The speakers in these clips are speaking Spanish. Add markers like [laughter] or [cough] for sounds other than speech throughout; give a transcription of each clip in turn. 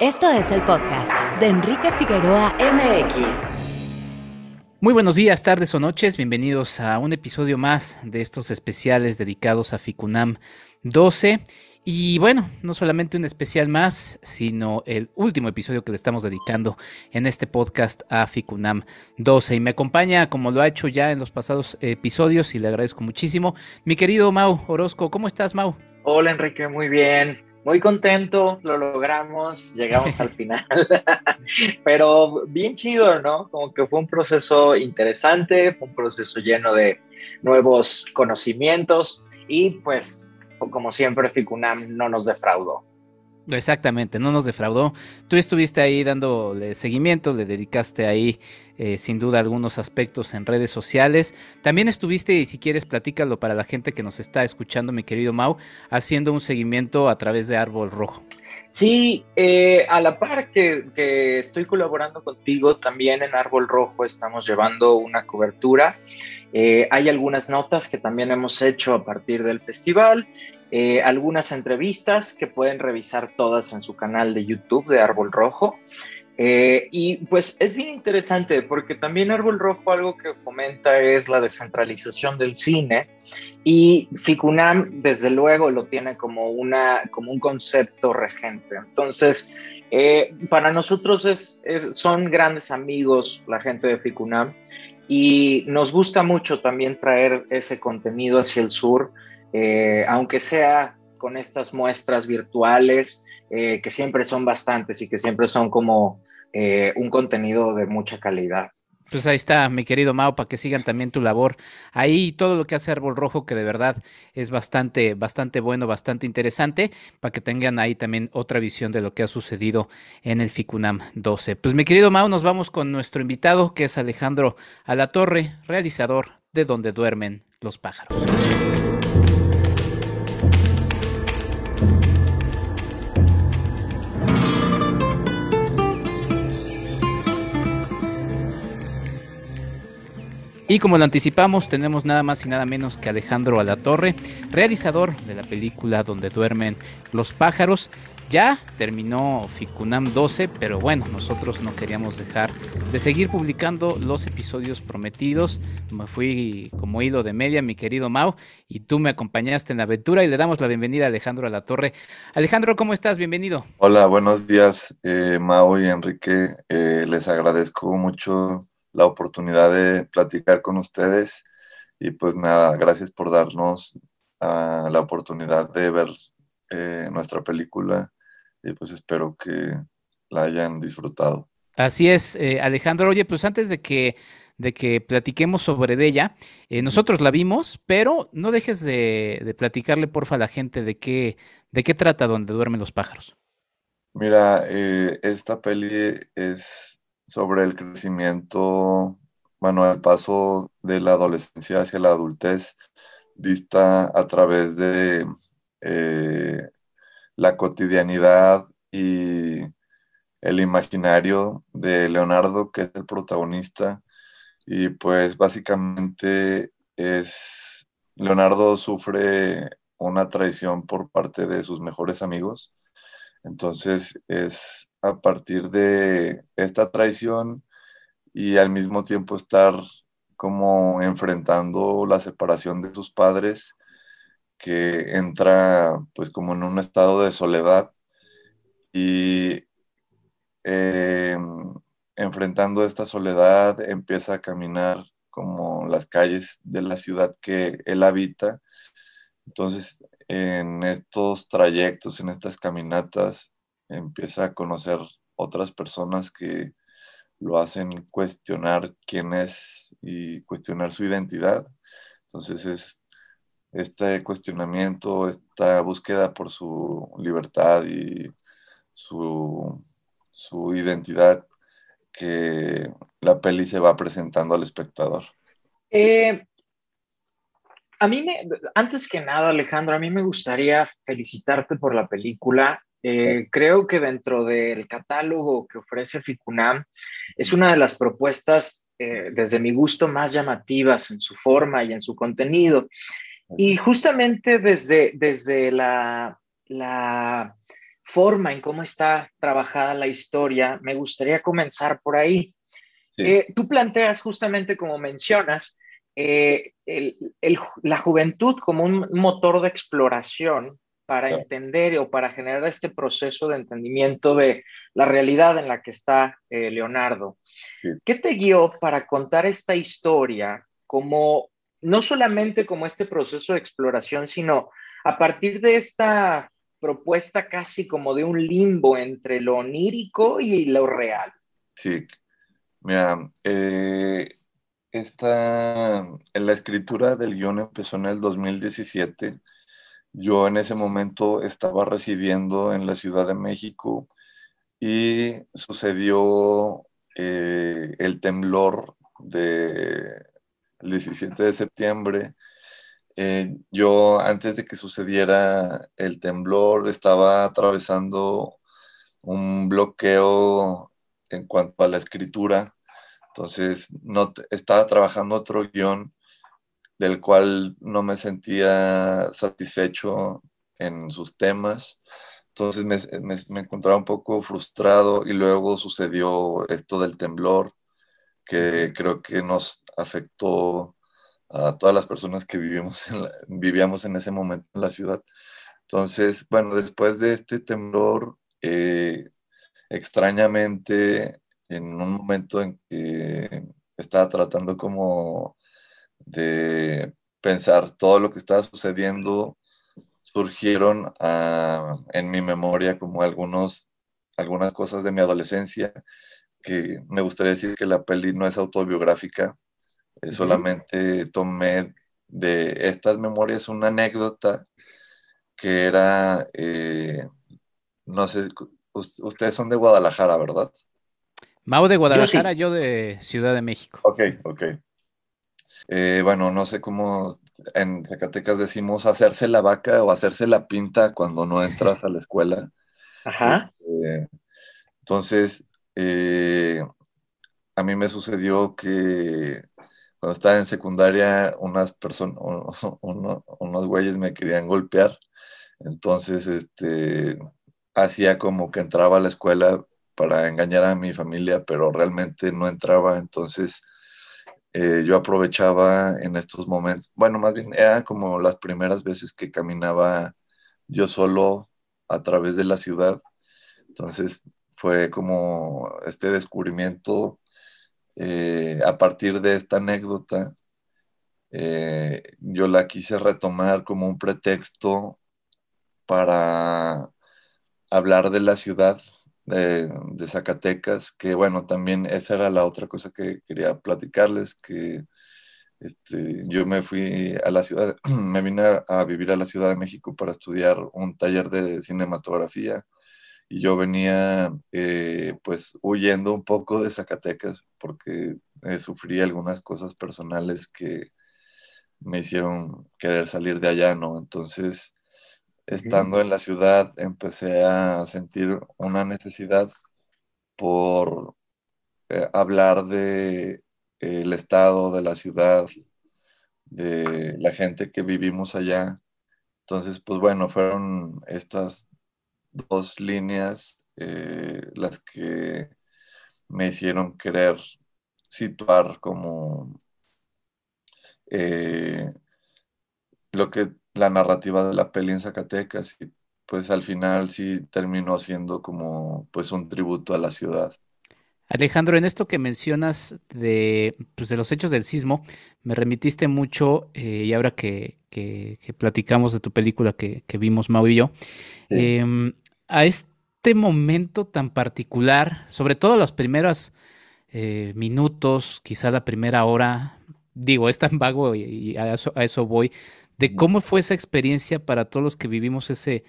Esto es el podcast de Enrique Figueroa MX. Muy buenos días, tardes o noches, bienvenidos a un episodio más de estos especiales dedicados a Ficunam 12. Y bueno, no solamente un especial más, sino el último episodio que le estamos dedicando en este podcast a Ficunam 12. Y me acompaña, como lo ha hecho ya en los pasados episodios, y le agradezco muchísimo, mi querido Mau Orozco. ¿Cómo estás, Mau? Hola, Enrique, muy bien muy contento, lo logramos, llegamos al [laughs] final, [laughs] pero bien chido, ¿no? Como que fue un proceso interesante, fue un proceso lleno de nuevos conocimientos y pues como siempre Ficunam no nos defraudó. Exactamente, no nos defraudó. Tú estuviste ahí dándole seguimiento, le dedicaste ahí eh, sin duda algunos aspectos en redes sociales. También estuviste, y si quieres platícalo para la gente que nos está escuchando, mi querido Mau, haciendo un seguimiento a través de Árbol Rojo. Sí, eh, a la par que, que estoy colaborando contigo, también en Árbol Rojo estamos llevando una cobertura. Eh, hay algunas notas que también hemos hecho a partir del festival eh, algunas entrevistas que pueden revisar todas en su canal de YouTube de Árbol Rojo. Eh, y pues es bien interesante porque también Árbol Rojo algo que fomenta es la descentralización del cine y Ficunam desde luego lo tiene como, una, como un concepto regente. Entonces, eh, para nosotros es, son grandes amigos la gente de Ficunam y nos gusta mucho también traer ese contenido hacia el sur. Eh, aunque sea con estas muestras virtuales, eh, que siempre son bastantes y que siempre son como eh, un contenido de mucha calidad. Pues ahí está, mi querido Mao, para que sigan también tu labor. Ahí todo lo que hace Árbol Rojo, que de verdad es bastante, bastante bueno, bastante interesante, para que tengan ahí también otra visión de lo que ha sucedido en el FICUNAM 12. Pues mi querido Mao, nos vamos con nuestro invitado, que es Alejandro Alatorre, realizador de Donde Duermen los Pájaros. Y como lo anticipamos, tenemos nada más y nada menos que Alejandro Alatorre, realizador de la película Donde duermen los pájaros. Ya terminó Ficunam 12, pero bueno, nosotros no queríamos dejar de seguir publicando los episodios prometidos. Me fui como hilo de media, mi querido Mau, y tú me acompañaste en la aventura y le damos la bienvenida a Alejandro Alatorre. Alejandro, ¿cómo estás? Bienvenido. Hola, buenos días, eh, Mau y Enrique. Eh, les agradezco mucho la oportunidad de platicar con ustedes. Y pues nada, gracias por darnos ah, la oportunidad de ver eh, nuestra película y pues espero que la hayan disfrutado. Así es, eh, Alejandro. Oye, pues antes de que, de que platiquemos sobre ella, eh, nosotros la vimos, pero no dejes de, de, platicarle, porfa, a la gente de qué, de qué trata Donde duermen los pájaros. Mira, esta peli es sobre el crecimiento, bueno, el paso de la adolescencia hacia la adultez vista a través de eh, la cotidianidad y el imaginario de Leonardo, que es el protagonista. Y pues básicamente es, Leonardo sufre una traición por parte de sus mejores amigos. Entonces es a partir de esta traición y al mismo tiempo estar como enfrentando la separación de sus padres, que entra pues como en un estado de soledad y eh, enfrentando esta soledad empieza a caminar como las calles de la ciudad que él habita. Entonces, en estos trayectos, en estas caminatas, empieza a conocer otras personas que lo hacen cuestionar quién es y cuestionar su identidad. Entonces es este cuestionamiento, esta búsqueda por su libertad y su, su identidad que la peli se va presentando al espectador. Eh, a mí, me, antes que nada, Alejandro, a mí me gustaría felicitarte por la película. Eh, creo que dentro del catálogo que ofrece Ficunam es una de las propuestas, eh, desde mi gusto, más llamativas en su forma y en su contenido. Y justamente desde, desde la, la forma en cómo está trabajada la historia, me gustaría comenzar por ahí. Eh, tú planteas justamente como mencionas la juventud como un motor de exploración para entender o para generar este proceso de entendimiento de la realidad en la que está eh, Leonardo. ¿Qué te guió para contar esta historia como no solamente como este proceso de exploración, sino a partir de esta propuesta casi como de un limbo entre lo onírico y lo real? Sí, mira, eh, esta, en la escritura del guion empezó en el 2017 yo en ese momento estaba residiendo en la Ciudad de México y sucedió eh, el temblor del 17 de septiembre. Eh, yo antes de que sucediera el temblor estaba atravesando un bloqueo en cuanto a la escritura. Entonces no estaba trabajando otro guion del cual no me sentía satisfecho en sus temas. Entonces me, encontraba un poco frustrado y luego sucedió esto del temblor, que creo que nos afectó a todas las personas que vivimos vivíamos en ese momento en la ciudad. Entonces, bueno, después de este temblor, eh, extrañamente, en un momento en que estaba tratando como de pensar todo lo que estaba sucediendo, surgieron ah, en mi memoria como algunos, algunas cosas de mi adolescencia que me gustaría decir que la peli no es autobiográfica, solamente tomé de estas memorias una anécdota que era, eh, no sé, ustedes son de Guadalajara, ¿verdad? Mau de Guadalajara, yo, yo de Ciudad de México. Ok, ok. Eh, bueno, no sé cómo en Zacatecas decimos hacerse la vaca o hacerse la pinta cuando no entras a la escuela. [laughs] Ajá. Este, entonces, eh, a mí me sucedió que cuando estaba en secundaria, unas personas, [laughs] unos güeyes me querían golpear. Entonces, este, hacía como que entraba a la escuela para engañar a mi familia, pero realmente no entraba. Entonces, eh, yo aprovechaba en estos momentos, bueno, más bien era como las primeras veces que caminaba yo solo a través de la ciudad. Entonces fue como este descubrimiento eh, a partir de esta anécdota. Eh, yo la quise retomar como un pretexto para hablar de la ciudad, de, Zacatecas, que bueno, también esa era la otra cosa que quería platicarles, que este, yo me fui a la ciudad, [clears throat] me vine a, vivir a la Ciudad de México para estudiar un taller de cinematografía y yo venía eh, pues huyendo un poco de Zacatecas porque eh, sufrí algunas cosas personales que me hicieron querer salir de allá, ¿no? Entonces estando en la ciudad empecé a sentir una necesidad por eh, hablar de el estado de la ciudad, de la gente que vivimos allá. Entonces, pues bueno, fueron estas dos líneas eh, las que me hicieron querer situar como eh, lo que la narrativa de la peli en Zacatecas y pues al final sí terminó siendo como pues un tributo a la ciudad. Alejandro, en esto que mencionas de, pues, de los hechos del sismo, me remitiste mucho, eh, y ahora que, platicamos de tu película que, vimos Mau y yo, em, a este momento tan particular, sobre todo los primeros eh, minutos, quizá la primera hora, digo, es tan vago y, a, eso, voy, de cómo fue esa experiencia para todos los que vivimos ese,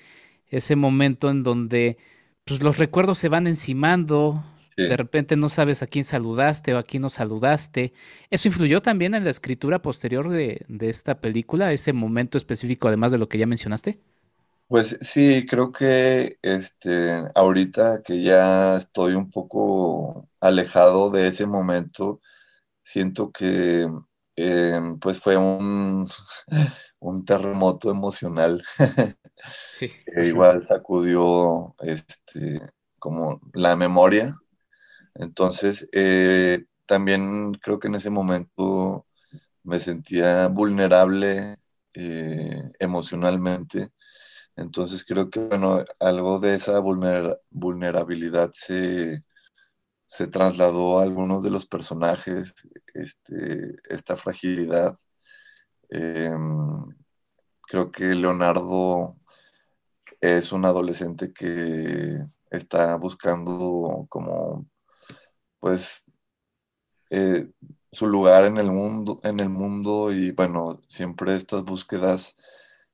ese momento en donde pues, los recuerdos se van encimando, de repente no sabes a quién saludaste o a quién no saludaste. ¿Eso influyó también en la escritura posterior de, de esta película, ese momento específico, además de lo que ya mencionaste? Pues sí, creo que este, ahorita que ya estoy un poco alejado de ese momento, siento que Em, pues fue un, [laughs] un terremoto emocional [laughs] que igual sacudió este, como la memoria. Entonces, eh, también creo que en ese momento me sentía vulnerable eh, emocionalmente. Entonces creo que, bueno, algo de esa vulnerabilidad se, se trasladó a algunos de los personajes, este, esta fragilidad. Em, creo que Leonardo es un adolescente que está buscando como, pues, eh, su lugar en el mundo, en el mundo y bueno, siempre estas búsquedas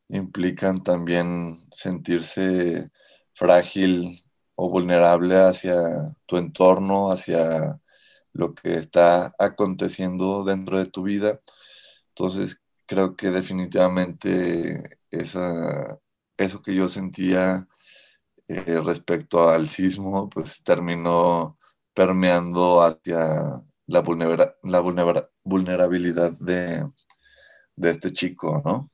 implican también sentirse frágil o vulnerable hacia tu entorno, hacia lo que está aconteciendo dentro de tu vida. Entonces, creo que definitivamente esa, eso que yo sentía eh, respecto al sismo, pues terminó permeando hacia la, la vulnerabilidad de, de este chico, ¿no?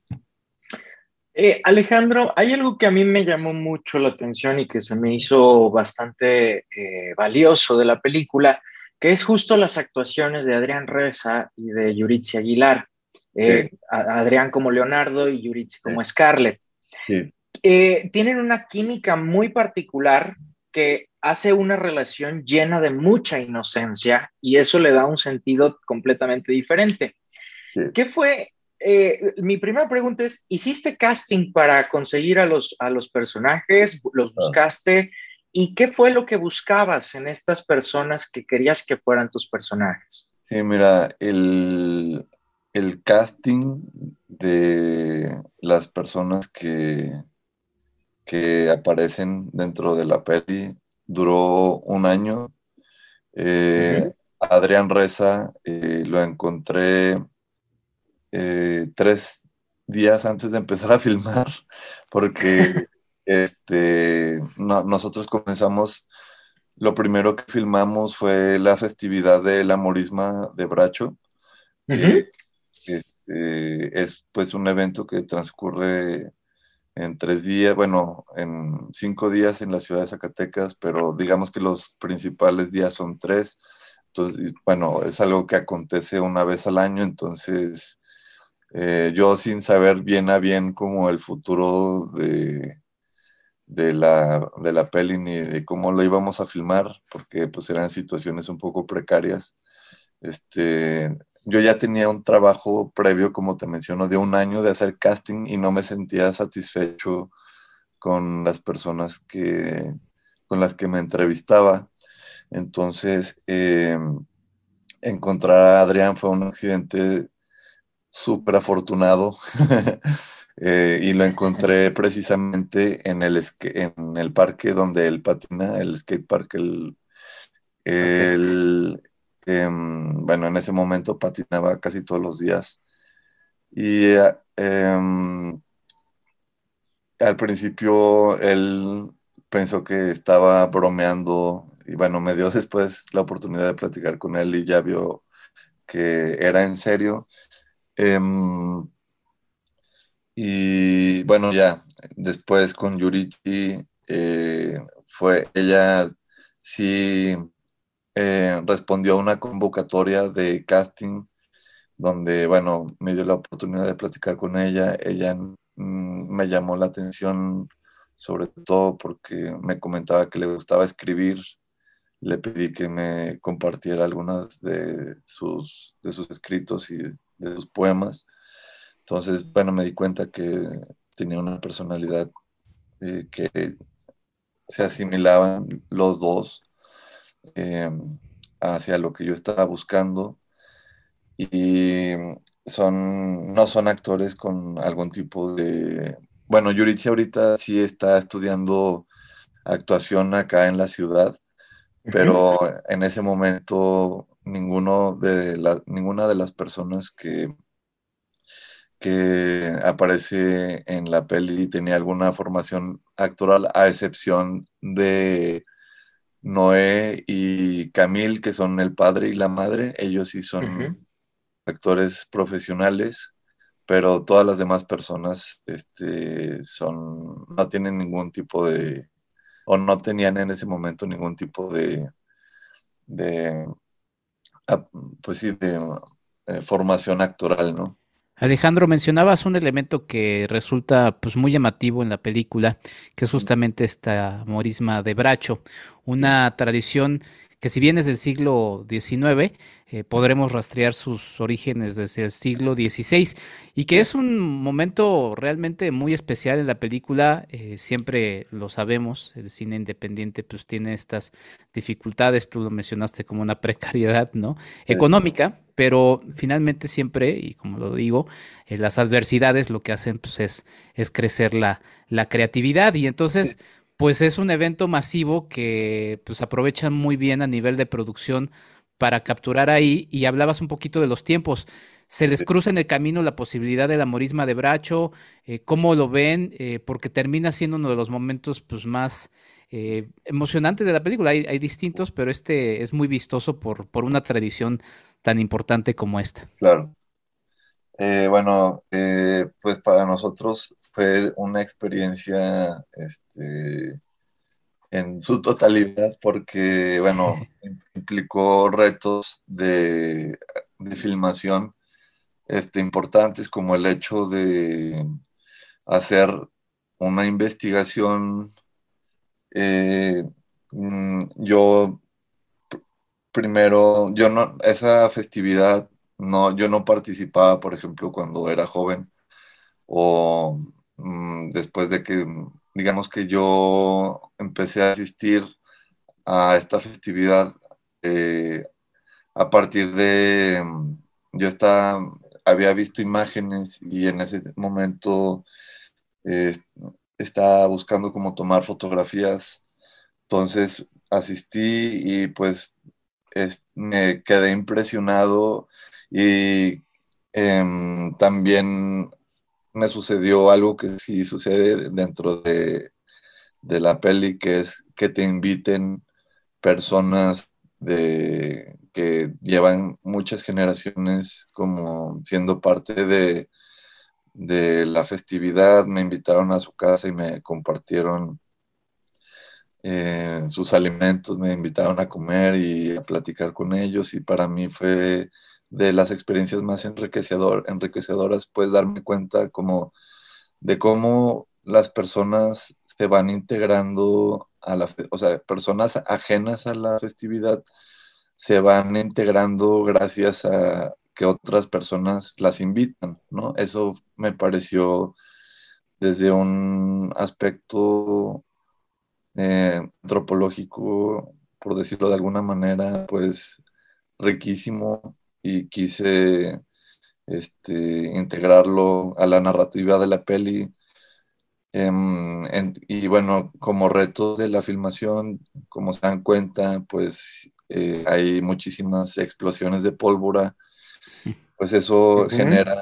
Eh, Alejandro, hay algo que a mí me llamó mucho la atención y que se me hizo bastante eh, valioso de la película, que es justo las actuaciones de Adrián Reza y de Yuritsi Aguilar. Eh, Adrián como Leonardo y Yuritsi como Scarlett. tienen una química muy particular que hace una relación llena de mucha inocencia y eso le da un sentido completamente diferente. ¿Qué fue eh, mi primera pregunta es, ¿hiciste casting para conseguir a los, a los personajes? ¿Los ah. buscaste? ¿Y qué fue lo que buscabas en estas personas que querías que fueran tus personajes? Sí, mira, el, casting de las personas que, que aparecen dentro de la peli duró un año. Eh, Adrián Reza eh, lo encontré eh, tres días antes de empezar a filmar, [laughs] porque [laughs] este, nosotros comenzamos, lo primero que filmamos fue la festividad de la morisma de Bracho. Este, es pues un evento que transcurre en tres días, bueno, en cinco días en la ciudad de Zacatecas, pero digamos que los principales días son tres. Entonces, bueno, es algo que acontece una vez al año, entonces eh, yo sin saber bien a bien como el futuro de, de, la, de la peli ni de cómo lo íbamos a filmar, porque pues eran situaciones un poco precarias. Este, yo ya tenía un trabajo previo, como te menciono, de un año de hacer casting y no me sentía satisfecho con las personas que, con las que me entrevistaba. Entonces, em, encontrar a Adrián fue un accidente súper afortunado [laughs] eh, y lo encontré precisamente en el, en el parque donde él patina, el skate park. El, em, bueno, en ese momento patinaba casi todos los días. Y eh, em, al principio él pensó que estaba bromeando y bueno, me dio [laughs] después la oportunidad de platicar con él y ya vio que era en serio Em, y bueno, ya después con Yurichi eh, fue, ella sí eh, respondió a una convocatoria de casting donde, bueno, me dio la oportunidad de platicar con ella. Ella mm, me llamó la atención sobre todo porque me comentaba que le gustaba escribir. Le pedí que me compartiera algunas de sus, de sus escritos y de sus poemas. Entonces, bueno, me di cuenta que tenía una personalidad eh, que se asimilaban los dos eh, hacia lo que yo estaba buscando y son, no son actores con algún tipo de... Bueno, Yuritsi ahorita sí está estudiando actuación acá en la ciudad, pero en ese momento ninguno de la, ninguna de las personas que, que aparece en la peli tenía alguna formación actoral, a excepción de Noé y Camil, que son el padre y la madre. Ellos sí son actores profesionales, pero todas las demás personas este, son, no tienen ningún tipo de, o no tenían en ese momento ningún tipo de, de pues sí, de eh, formación actoral, ¿no? Alejandro, mencionabas un elemento que resulta pues muy llamativo en la película, que es justamente esta morisma de Bracho, una tradición que si bien es del siglo XIX, eh, podremos rastrear sus orígenes desde el siglo XVI y que es un momento realmente muy especial en la película, eh, siempre lo sabemos, el cine independiente pues tiene estas dificultades, tú lo mencionaste como una [laughs] precariedad, ¿no? Económica, pero finalmente siempre, y como lo digo, eh, las adversidades lo que hacen pues es, es crecer la, la creatividad y entonces pues es un evento masivo que pues aprovechan muy bien a nivel de producción para capturar ahí y hablabas un poquito de los tiempos. ¿Se les cruza en el camino la posibilidad del amorisma de Bracho? Eh, ¿Cómo lo ven? Eh, porque termina siendo uno de los momentos pues, más eh, emocionantes de la película. Hay, hay, distintos, pero este es muy vistoso por, por una tradición tan importante como esta. Claro. bueno, pues para nosotros fue una experiencia este, en su totalidad porque, bueno, implicó retos de, filmación este, importantes como el hecho de hacer una investigación. Eh, mm, yo primero, yo no, esa festividad, no, yo no participaba, por ejemplo, cuando era joven o después de que, digamos que yo empecé a asistir a esta festividad eh, a partir de, mm, yo estaba, había visto imágenes y en ese momento eh, estaba buscando cómo tomar fotografías, entonces asistí y pues me quedé impresionado y em, también me sucedió algo que sí sucede dentro de, la peli, que es que te inviten personas de, que llevan muchas generaciones como siendo parte de, de la festividad, me invitaron a su casa y me compartieron eh, sus alimentos, me invitaron a comer y a platicar con ellos y para mí fue de las experiencias más enriquecedor, enriquecedoras, pues darme cuenta como de cómo las personas se van integrando a la, o sea, personas ajenas a la festividad se van integrando gracias a que otras personas las invitan, ¿no? Eso me pareció desde un aspecto eh, antropológico, por decirlo de alguna manera, pues riquísimo y quise este, integrarlo a la narrativa de la peli. Em, y bueno, como retos de la filmación, como se dan cuenta, pues eh, hay muchísimas explosiones de pólvora, [laughs] pues eso genera,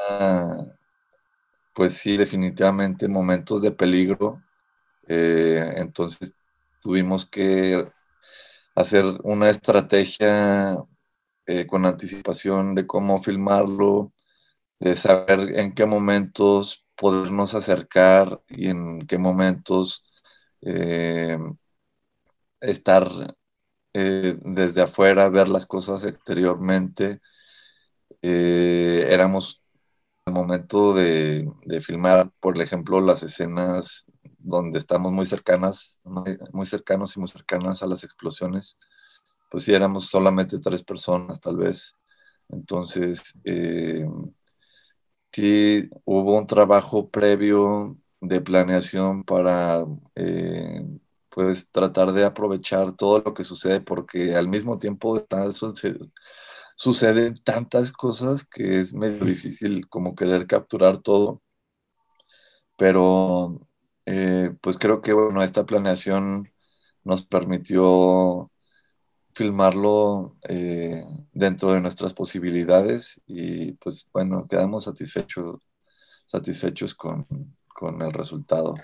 pues sí, definitivamente momentos de peligro. Eh, entonces tuvimos que hacer una estrategia eh, con anticipación de cómo filmarlo, de saber en qué momentos podernos acercar y en qué momentos eh, estar eh, desde afuera, ver las cosas exteriormente. éramos el momento de, de, filmar, por ejemplo, las escenas donde estamos muy cercanas, muy cercanos y muy cercanas a las explosiones pues sí, éramos solamente tres personas tal vez. Entonces, eh, sí hubo un trabajo previo de planeación para eh, pues tratar de aprovechar todo lo que sucede porque al mismo tiempo suceden tantas cosas que es medio difícil como querer capturar todo. Pero eh, pues creo que bueno, esta planeación nos permitió filmarlo eh, dentro de nuestras posibilidades y pues bueno, quedamos satisfechos, satisfechos con, el resultado.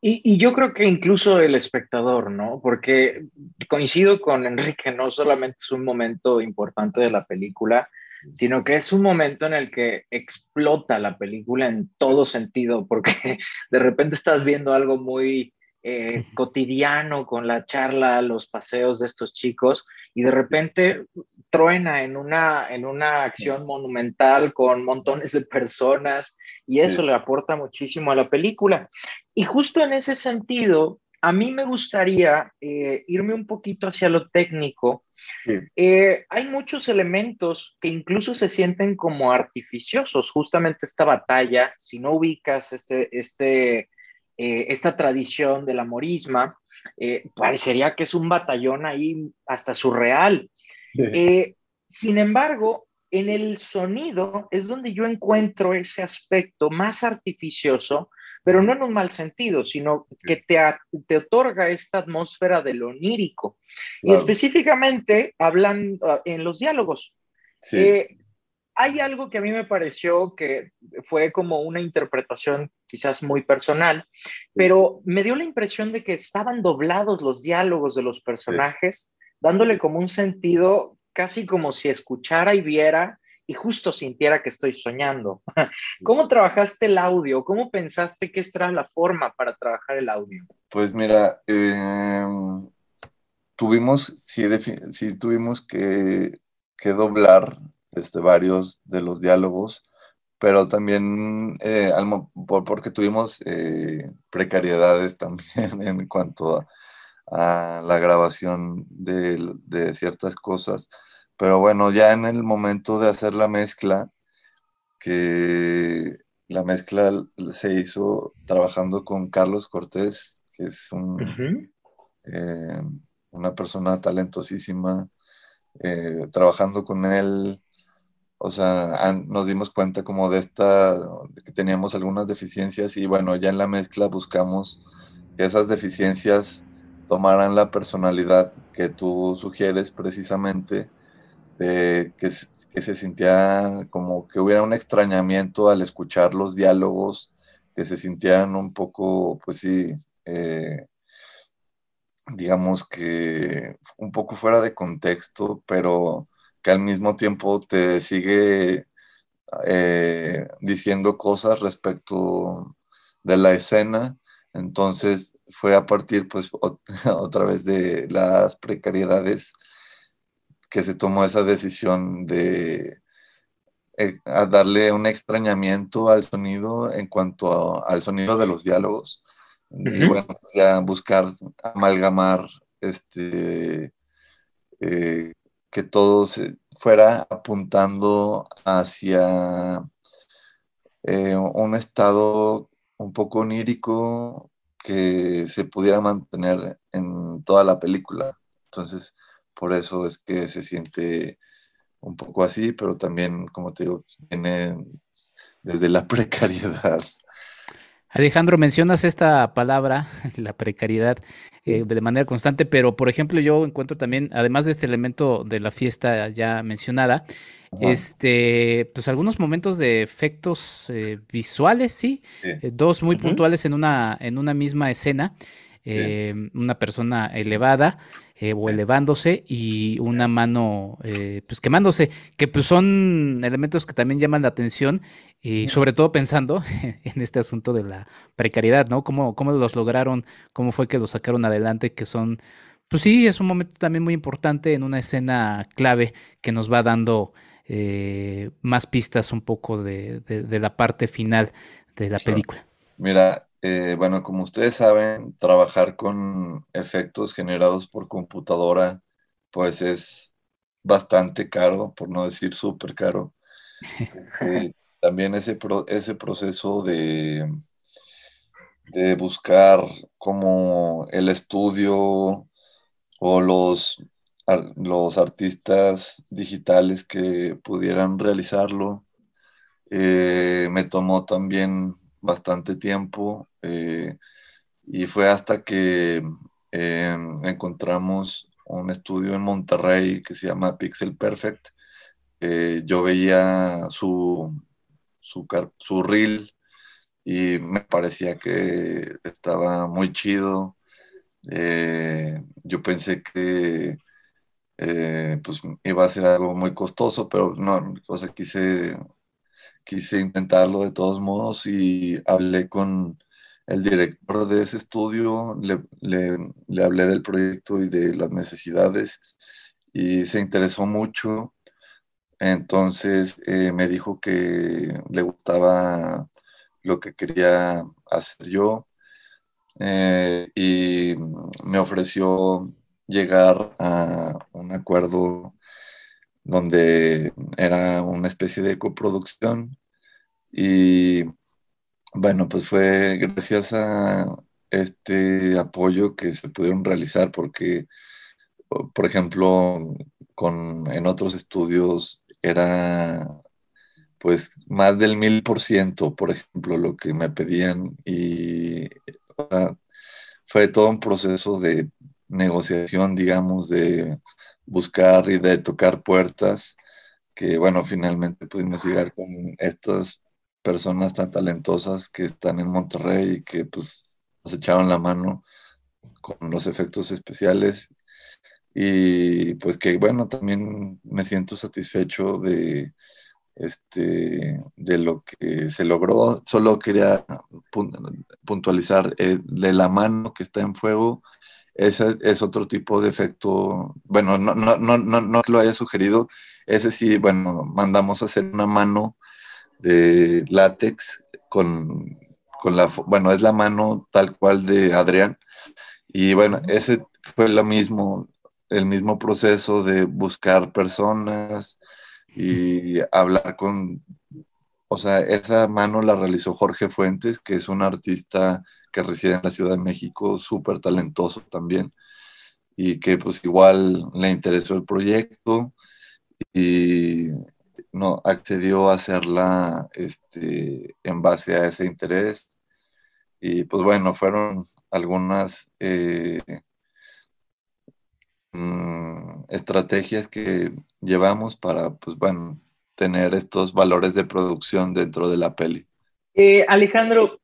Y, yo creo que incluso el espectador, ¿no? Porque coincido con Enrique, no solamente es un momento importante de la película, sino que es un momento en el que explota la película en todo sentido, porque [laughs] de repente estás viendo algo muy eh, [laughs] cotidiano con la charla, los paseos de estos chicos, y de repente truena en una, en una acción monumental con montones de personas, y eso le aporta muchísimo a la película. Y justo en ese sentido, a mí me gustaría eh, irme un poquito hacia lo técnico. Eh, hay muchos elementos que incluso se sienten como artificiosos. Justamente esta batalla, si no ubicas este, este eh, esta tradición de la morisma, eh, parecería que es un batallón ahí hasta surreal. Eh, sin embargo, en el sonido es donde yo encuentro ese aspecto más artificioso, pero no en un mal sentido, sino que te, te otorga esta atmósfera de lo onírico. Y específicamente hablan ah, en los diálogos. Sí hay algo que a mí me pareció que fue como una interpretación quizás muy personal, pero me dio la impresión de que estaban doblados los diálogos de los personajes, dándole como un sentido casi como si escuchara y viera y justo sintiera que estoy soñando. ¿Cómo trabajaste el audio? ¿Cómo pensaste que esta era la forma para trabajar el audio? Pues mira, em, tuvimos, sí, tuvimos que, que doblar este, varios de los diálogos, pero también eh, porque tuvimos eh, precariedades [laughs] también en cuanto a, la grabación de, ciertas cosas. Pero bueno, ya en el momento de hacer la mezcla, que la mezcla se hizo trabajando con Carlos Cortés, que es eh, una persona talentosísima, trabajando con él o sea, nos dimos cuenta como de esta, que teníamos algunas deficiencias y bueno, ya en la mezcla buscamos que esas deficiencias tomaran la personalidad que tú sugieres precisamente, de que, que se sintiera como que hubiera un extrañamiento al escuchar los diálogos, que se sintieran un poco, pues sí, eh, digamos que un poco fuera de contexto, pero que al mismo tiempo te sigue eh, diciendo cosas respecto de la escena. Entonces fue a partir, pues, [laughs] otra vez de las precariedades que se tomó esa decisión de eh, darle un extrañamiento al sonido en cuanto al sonido de los diálogos. Y bueno, ya buscar amalgamar este eh, que todo se fuera apuntando hacia eh, un estado un poco onírico que se pudiera mantener en toda la película. Entonces, por eso es que se siente un poco así, pero también, como te digo, viene desde la [laughs] precariedad. Alejandro, mencionas esta palabra, [laughs] la precariedad, eh, de manera constante, pero por ejemplo yo encuentro también, además de este elemento de la fiesta ya mencionada, este, pues algunos momentos de efectos eh, visuales, sí, eh, dos muy puntuales en una, en una misma escena, una persona elevada o elevándose y una mano pues quemándose, que pues son elementos que también llaman la atención y sobre todo pensando [laughs] en este asunto de la precariedad, ¿no? ¿Cómo, cómo los lograron? ¿Cómo fue que los sacaron adelante? Que son, pues sí, es un momento también muy importante en una escena clave que nos va dando eh, más pistas un poco de, la parte final de la película. Mira, eh, bueno, como ustedes saben, trabajar con efectos generados por computadora, pues es bastante caro, por no decir súper caro. Eh, [laughs] también ese, ese proceso de, de buscar como el estudio o los, los artistas digitales que pudieran realizarlo. Eh, me tomó también bastante tiempo eh, y fue hasta que eh, encontramos un estudio en Monterrey que se llama Pixel Perfect. yo veía su, su, su reel y me parecía que estaba muy chido. Eh, yo pensé que eh, pues iba a ser algo muy costoso, pero no, o sea, quise, quise intentarlo de todos modos y hablé con el director de ese estudio, le, le hablé del proyecto y de las necesidades y se interesó mucho. Entonces eh, me dijo que le gustaba lo que quería hacer yo eh, y me ofreció llegar a un acuerdo donde era una especie de coproducción. Y bueno, pues fue gracias a este apoyo que se pudieron realizar porque, por ejemplo, con, en otros estudios era pues más del mil por ciento, por ejemplo, lo que me pedían. Y fue todo un proceso de negociación, digamos, de buscar y de tocar puertas, que bueno, finalmente pudimos llegar con estas personas tan talentosas que están en Monterrey y que pues nos echaron la mano con los efectos especiales y pues que bueno, también me siento satisfecho de, este, de lo que se logró. Solo quería puntualizar eh, de la mano que está en fuego. Ese es otro tipo de efecto. Bueno, no, no, no, no, no lo haya sugerido. Ese sí, bueno, mandamos a hacer una mano de látex con, con la, bueno, es la mano tal cual de Adrián. Y bueno, ese fue lo mismo, el mismo proceso de buscar personas y [laughs] hablar con, o sea, esa mano la realizó Jorge Fuentes, que es un artista que reside en la Ciudad de México, súper talentoso también, y que pues igual le interesó el proyecto y no accedió a hacerla este, en base a ese interés. Y pues bueno, fueron algunas eh, Mm, estrategias que llevamos para, pues bueno, tener estos valores de producción dentro de la peli. Eh, Alejandro,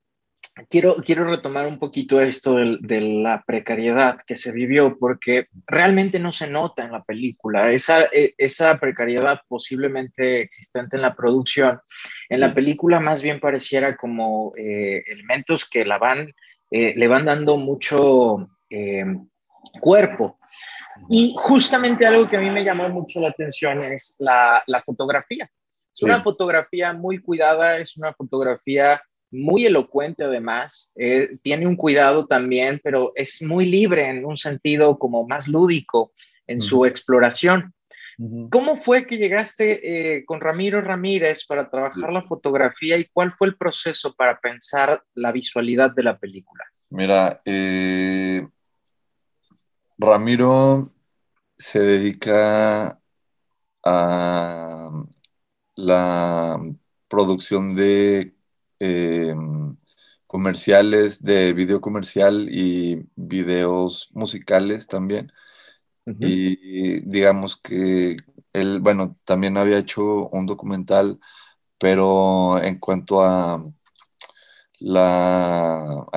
quiero, quiero retomar un poquito esto de, la precariedad que se vivió, porque realmente no se nota en la película. Esa, e, esa precariedad posiblemente existente en la producción, en la película más bien pareciera como eh, elementos que la van, eh, le van dando mucho cuerpo y justamente algo que a mí me llamó mucho la atención es la, fotografía. Es una fotografía muy cuidada, es una fotografía muy elocuente además, eh, tiene un cuidado también, pero es muy libre en un sentido como más lúdico en su exploración. ¿Cómo fue que llegaste eh, con Ramiro Ramírez para trabajar la fotografía y cuál fue el proceso para pensar la visualidad de la película? Mira, eh, Ramiro se dedica a la producción de eh, comerciales, de video comercial y videos musicales también. Y digamos que él, bueno, también había hecho un documental, pero en cuanto a la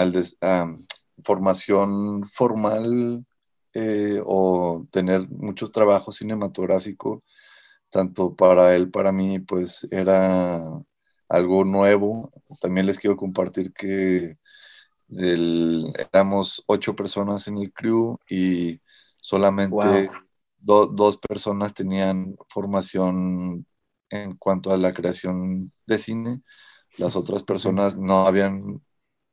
formación formal eh, o tener mucho trabajo cinematográfico, tanto para él, para mí, pues era algo nuevo. También les quiero compartir que éramos ocho personas en el crew y solamente dos personas tenían formación en cuanto a la creación de cine. Las otras personas no habían,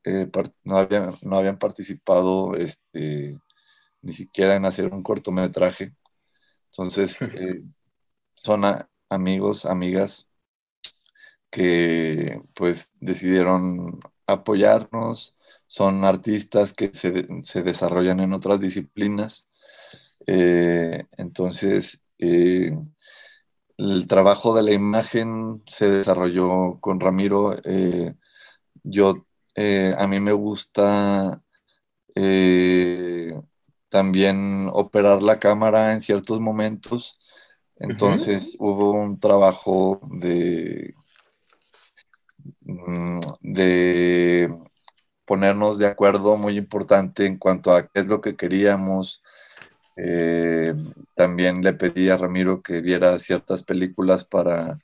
eh, no habían, no habían participado este, ni siquiera en hacer un cortometraje. Entonces, [laughs] eh, son amigos, amigas que pues decidieron apoyarnos, son artistas que se, desarrollan en otras disciplinas. Eh, entonces, eh, el trabajo de la imagen se desarrolló con Ramiro. yo, a mí me gusta también operar la cámara en ciertos momentos. Entonces hubo un trabajo de, de ponernos de acuerdo muy importante en cuanto a qué es lo que queríamos, Eh, también le pedí a Ramiro que viera ciertas películas para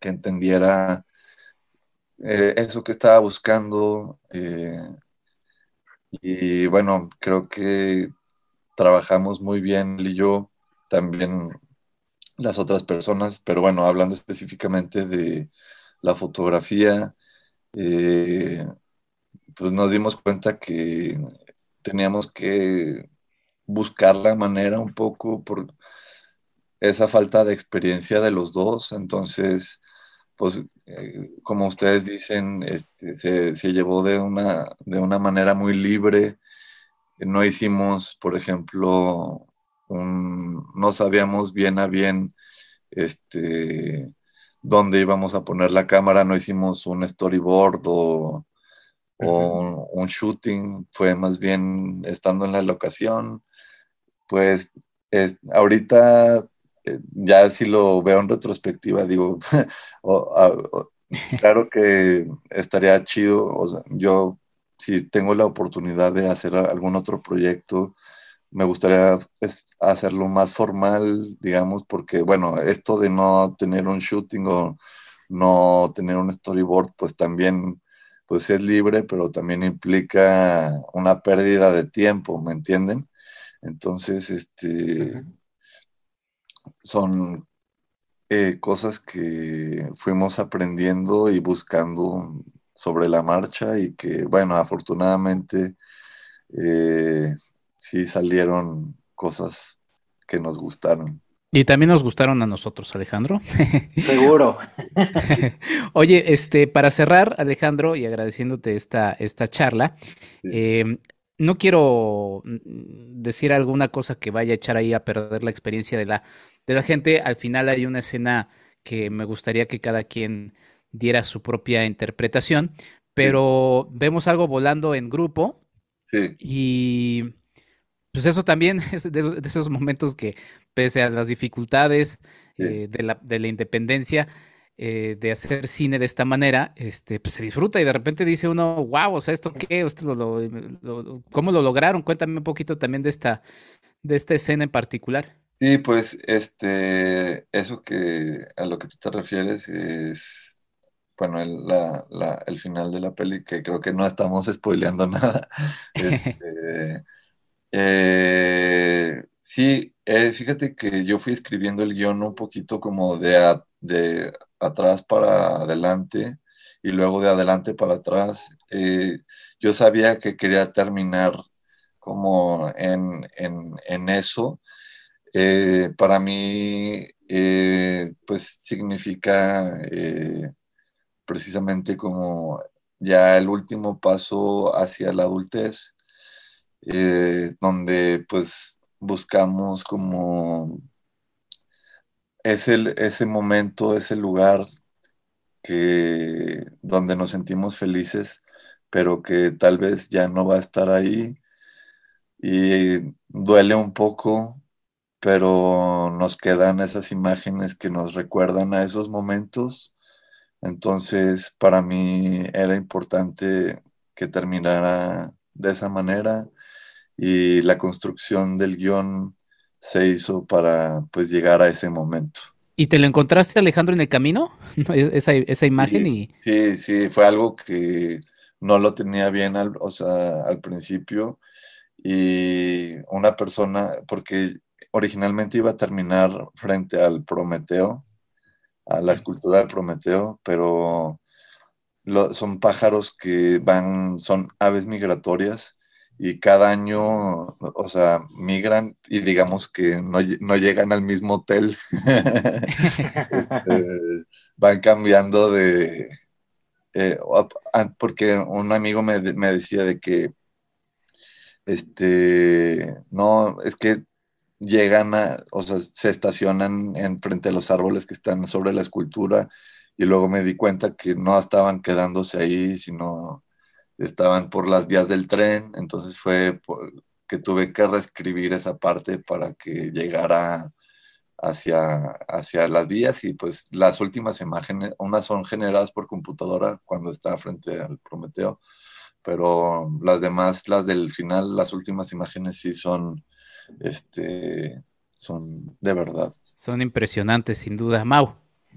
que entendiera eh, eso que estaba buscando. Eh, y bueno, creo que trabajamos muy bien él y yo, también las otras personas, pero bueno, hablando específicamente de la fotografía, pues nos dimos cuenta que teníamos que buscar la manera un poco por esa falta de experiencia de los dos. Entonces, pues, eh, como ustedes dicen, este, se, llevó de una, de una manera muy libre. No hicimos, por ejemplo, no sabíamos bien a bien este, dónde íbamos a poner la cámara, no hicimos un storyboard o, un shooting, fue más bien estando en la locación, pues ahorita eh, ya si lo veo en retrospectiva, digo, [laughs] claro que estaría chido, sea, yo si tengo la oportunidad de hacer algún otro proyecto, me gustaría pues, hacerlo más formal, digamos, porque bueno, esto de no tener un shooting o no tener un storyboard, pues también pues es libre, pero también implica una pérdida de tiempo, ¿me entienden? Entonces, este, son eh, cosas que fuimos aprendiendo y buscando sobre la marcha y que, bueno, afortunadamente eh, sí salieron cosas que nos gustaron. Y también nos gustaron a nosotros, Alejandro. [laughs] Seguro. [laughs] Oye, este, para cerrar, Alejandro, y agradeciéndote esta, esta charla, em, no quiero mm, decir alguna cosa que vaya a echar ahí a perder la experiencia de la, de la gente. Al final hay una escena que me gustaría que cada quien diera su propia interpretación, pero vemos algo volando en grupo y pues eso también [laughs] es de, esos momentos que pese a las dificultades eh, de la, de la independencia, eh, de hacer cine de esta manera, este, pues se disfruta y de repente dice uno, wow, o sea, ¿esto qué? ¿Cómo lo lograron? Cuéntame un poquito también de esta, de esta escena en particular. Sí, pues este, eso que a lo que tú te refieres es, bueno, el, el final de la peli, que creo que no estamos spoileando [laughs] nada. [laughs] Este, eh, sí, eh, fíjate que yo fui escribiendo el guion un poquito como de, de atrás para adelante y luego de adelante para atrás. Eh, yo sabía que quería terminar como en, eso. Eh, para mí, pues significa precisamente como ya el último paso hacia la adultez, donde pues buscamos como es ese momento, ese lugar que, donde nos sentimos felices, pero que tal vez ya no va a estar ahí. Y duele un poco, pero nos quedan esas imágenes que nos recuerdan a esos momentos. Entonces, para mí era importante que terminara de esa manera y la construcción del guion se hizo para pues llegar a ese momento. ¿Y te lo encontraste, Alejandro, en el camino? [laughs] esa, esa imagen sí, y... Sí, sí, fue algo que no lo tenía bien al, o sea, al principio. Y una persona, porque originalmente iba a terminar frente al Prometeo, a la escultura de Prometeo, pero son pájaros que van, son aves migratorias y cada año, o sea, migran y digamos que no, llegan al mismo hotel. [laughs] Este, van cambiando de... Eh, porque un amigo me, decía de que, este, no, es que llegan a, o sea, se estacionan en frente a los árboles que están sobre la escultura y luego me di cuenta que no estaban quedándose ahí, sino estaban por las vías del tren, entonces fue que tuve que reescribir esa parte para que llegara hacia, hacia las vías y pues las últimas imágenes, unas son generadas por computadora cuando está frente al Prometeo, pero las demás, las del final, las últimas imágenes sí son este, son de verdad. Son impresionantes, sin duda. Mau.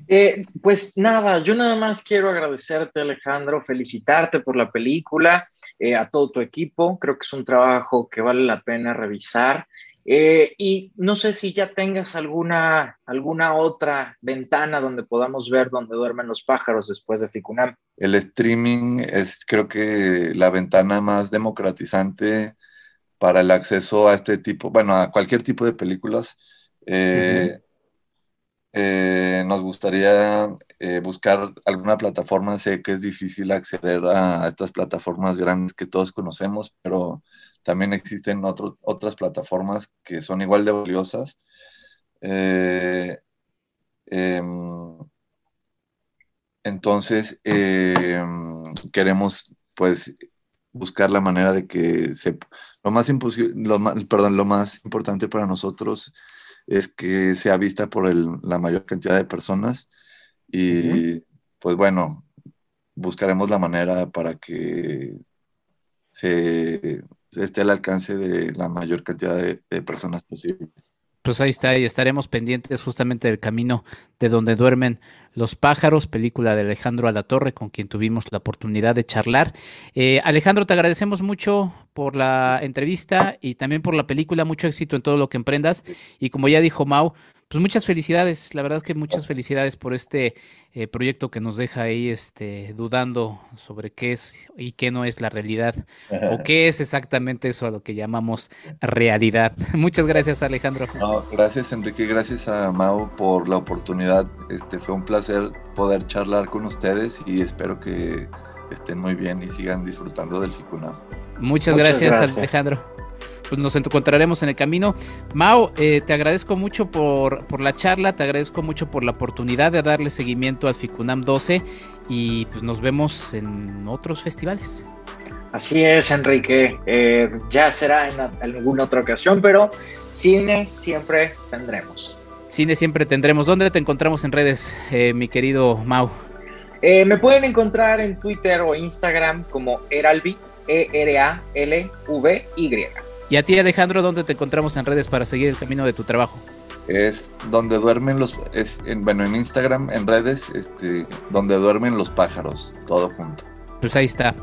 Eh, pues nada, yo nada más quiero agradecerte, Alejandro, felicitarte por la película, eh, a todo tu equipo. Creo que es un trabajo que vale la pena revisar. Eh, y no sé si ya tengas alguna, alguna otra ventana donde podamos ver dónde duermen los pájaros después de Ficunam. El streaming es creo que la ventana más democratizante para el acceso a este tipo, bueno, a cualquier tipo de películas. Eh, eh, nos gustaría buscar alguna plataforma. Sé que es difícil acceder a estas plataformas grandes que todos conocemos, pero también existen otras plataformas que son igual de valiosas. Eh, em, entonces, em, queremos pues buscar la manera de que se, lo más imposible, perdón, lo más importante para nosotros que sea vista por la mayor cantidad de personas y pues bueno, buscaremos la manera para que se esté al alcance de la mayor cantidad de, personas posible. Pues ahí está, y estaremos pendientes justamente del camino de donde duermen los pájaros, película de Alejandro Alatorre, con quien tuvimos la oportunidad de charlar. Eh, Alejandro, te agradecemos mucho por la entrevista y también por la película, mucho éxito en todo lo que emprendas. Y como ya dijo Mau, pues muchas felicidades, la verdad que muchas felicidades por este eh, proyecto que nos deja ahí este, dudando sobre qué es y qué no es la realidad o qué es exactamente eso a lo que llamamos realidad. [laughs] Muchas gracias Alejandro. gracias Enrique, gracias a Mau por la oportunidad. Este fue un placer poder charlar con ustedes y espero que estén muy bien y sigan disfrutando del FICUNA. Muchas, gracias Alejandro pues nos encontraremos en el camino. Mao, eh, te agradezco mucho por, por, la charla, te agradezco mucho por la oportunidad de darle seguimiento al FICUNAM 12 y pues nos vemos en otros festivales. Así es, Enrique. Eh, ya será en, alguna otra ocasión, pero cine siempre tendremos. Cine siempre tendremos. ¿Dónde te encontramos en redes, eh, mi querido Mau? me pueden encontrar en Twitter o Instagram como Eralvi, E-R-A-L-V-Y. Y a ti, Alejandro, ¿dónde te encontramos en redes para seguir el camino de tu trabajo? Es donde duermen los, es en, bueno, en Instagram, en redes, este, donde duermen los pájaros, todo junto. Pues ahí está.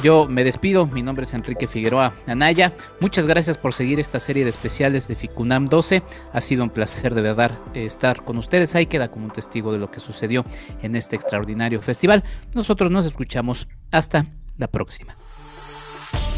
Yo me despido, mi nombre es Enrique Figueroa Anaya. Muchas gracias por seguir esta serie de especiales de Ficunam 12. Ha sido un placer de verdad estar con ustedes. Ahí queda como un testigo de lo que sucedió en este extraordinario festival. Nosotros nos escuchamos hasta la próxima.